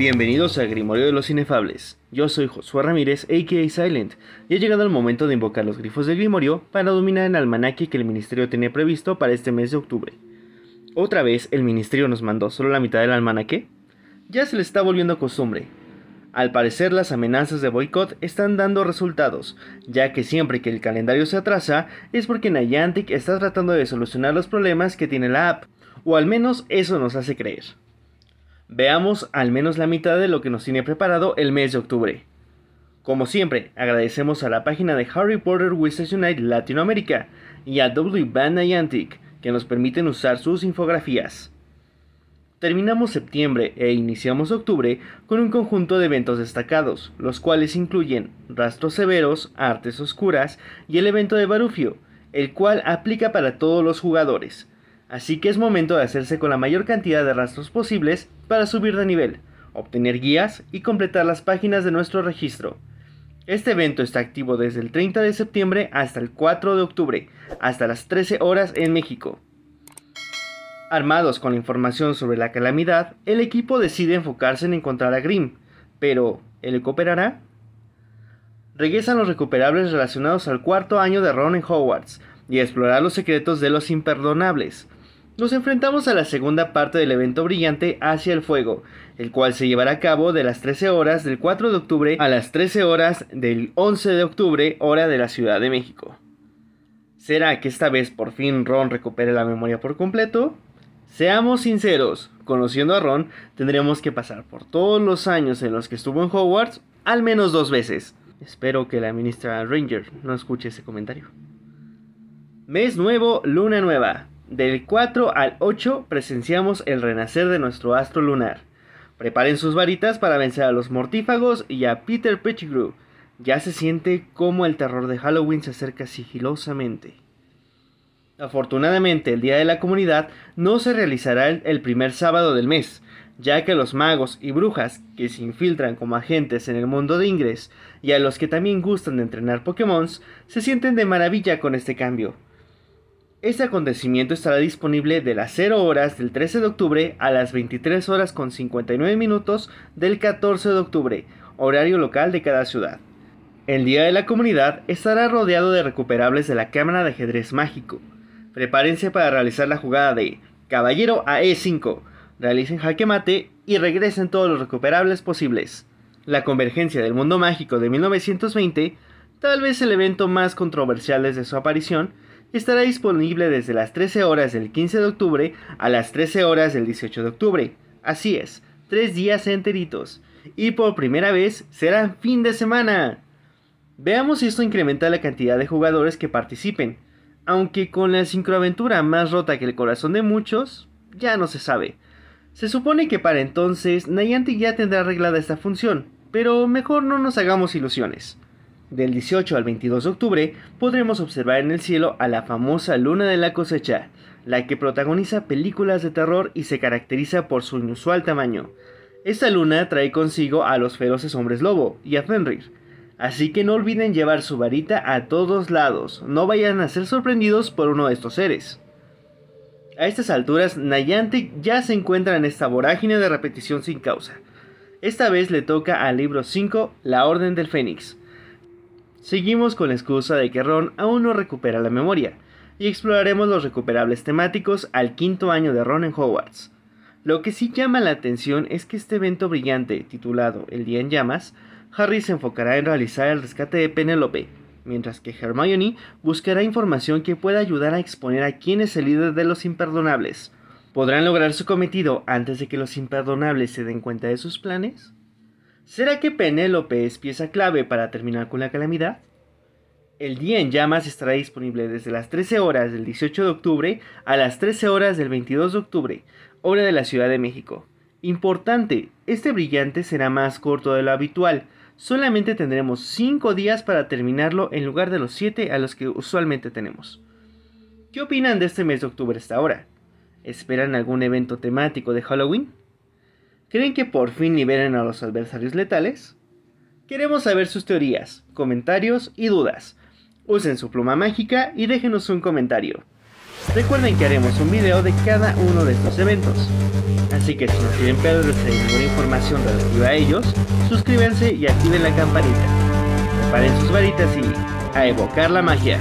Bienvenidos a Grimorio de los Inefables. Yo soy Josué Ramírez, a.k.a. Silent, y ha llegado el momento de invocar los grifos del Grimorio para dominar el almanaque que el Ministerio tenía previsto para este mes de octubre. ¿Otra vez el Ministerio nos mandó solo la mitad del almanaque? Ya se le está volviendo costumbre. Al parecer las amenazas de boicot están dando resultados, ya que siempre que el calendario se atrasa es porque Niantic está tratando de solucionar los problemas que tiene la app, o al menos eso nos hace creer. Veamos al menos la mitad de lo que nos tiene preparado el mes de octubre. Como siempre, agradecemos a la página de Harry Potter Wizards Unite Latinoamérica y a W Band Niantic que nos permiten usar sus infografías. Terminamos septiembre e iniciamos octubre con un conjunto de eventos destacados, los cuales incluyen Rastros Severos, Artes Oscuras y el evento de Barufio, el cual aplica para todos los jugadores, Así que es momento de hacerse con la mayor cantidad de rastros posibles para subir de nivel, obtener guías y completar las páginas de nuestro registro. Este evento está activo desde el 30 de septiembre hasta el 4 de octubre, hasta las 13 horas en México. Armados con la información sobre la calamidad, el equipo decide enfocarse en encontrar a Grimm, pero ¿él cooperará? Regresan los recuperables relacionados al cuarto año de Ron en Hogwarts y explorar los secretos de los imperdonables, nos enfrentamos a la segunda parte del evento brillante Hacia el Fuego, el cual se llevará a cabo de las 13 horas del 4 de octubre a las 13 horas del 11 de octubre, hora de la Ciudad de México. ¿Será que esta vez por fin Ron recupere la memoria por completo? Seamos sinceros, conociendo a Ron, tendremos que pasar por todos los años en los que estuvo en Hogwarts al menos dos veces. Espero que la ministra Ranger no escuche ese comentario. Mes nuevo, luna nueva. Del 4 al 8 presenciamos el renacer de nuestro astro lunar. Preparen sus varitas para vencer a los mortífagos y a Peter Pettigrew. Ya se siente como el terror de Halloween se acerca sigilosamente. Afortunadamente, el Día de la Comunidad no se realizará el primer sábado del mes, ya que los magos y brujas que se infiltran como agentes en el mundo de Ingres y a los que también gustan de entrenar Pokémon se sienten de maravilla con este cambio. Este acontecimiento estará disponible de las 0 horas del 13 de octubre a las 23 horas con 59 minutos del 14 de octubre, horario local de cada ciudad. El Día de la Comunidad estará rodeado de recuperables de la Cámara de Ajedrez Mágico. Prepárense para realizar la jugada de Caballero a E5, realicen jaque mate y regresen todos los recuperables posibles. La convergencia del mundo mágico de 1920, tal vez el evento más controversial desde su aparición, estará disponible desde las 13 horas del 15 de octubre a las 13 horas del 18 de octubre. Así es, tres días enteritos. Y por primera vez será fin de semana. Veamos si esto incrementa la cantidad de jugadores que participen. Aunque con la sincroaventura más rota que el corazón de muchos, ya no se sabe. Se supone que para entonces Niantic ya tendrá arreglada esta función, pero mejor no nos hagamos ilusiones. Del 18 al 22 de octubre podremos observar en el cielo a la famosa luna de la cosecha, la que protagoniza películas de terror y se caracteriza por su inusual tamaño. Esta luna trae consigo a los feroces hombres lobo y a Fenrir, así que no olviden llevar su varita a todos lados, no vayan a ser sorprendidos por uno de estos seres. A estas alturas, Niantic ya se encuentra en esta vorágine de repetición sin causa. Esta vez le toca al libro 5, La Orden del Fénix, Seguimos con la excusa de que Ron aún no recupera la memoria, y exploraremos los recuperables temáticos al quinto año de Ron en Hogwarts. Lo que sí llama la atención es que este evento brillante, titulado El Día en Llamas, Harry se enfocará en realizar el rescate de Penelope, mientras que Hermione buscará información que pueda ayudar a exponer a quién es el líder de los imperdonables. ¿Podrán lograr su cometido antes de que los imperdonables se den cuenta de sus planes? ¿Será que Penélope es pieza clave para terminar con la calamidad? El día en llamas estará disponible desde las 13 horas del 18 de octubre a las 13 horas del 22 de octubre, hora de la Ciudad de México. Importante, este brillante será más corto de lo habitual, solamente tendremos 5 días para terminarlo en lugar de los 7 a los que usualmente tenemos. ¿Qué opinan de este mes de octubre hasta ahora? ¿Esperan algún evento temático de Halloween? ¿Creen que por fin liberen a los adversarios letales? Queremos saber sus teorías, comentarios y dudas. Usen su pluma mágica y déjenos un comentario. Recuerden que haremos un video de cada uno de estos eventos. Así que si no quieren perderse ninguna información relativa a ellos, suscríbanse y activen la campanita. Preparen sus varitas y a evocar la magia.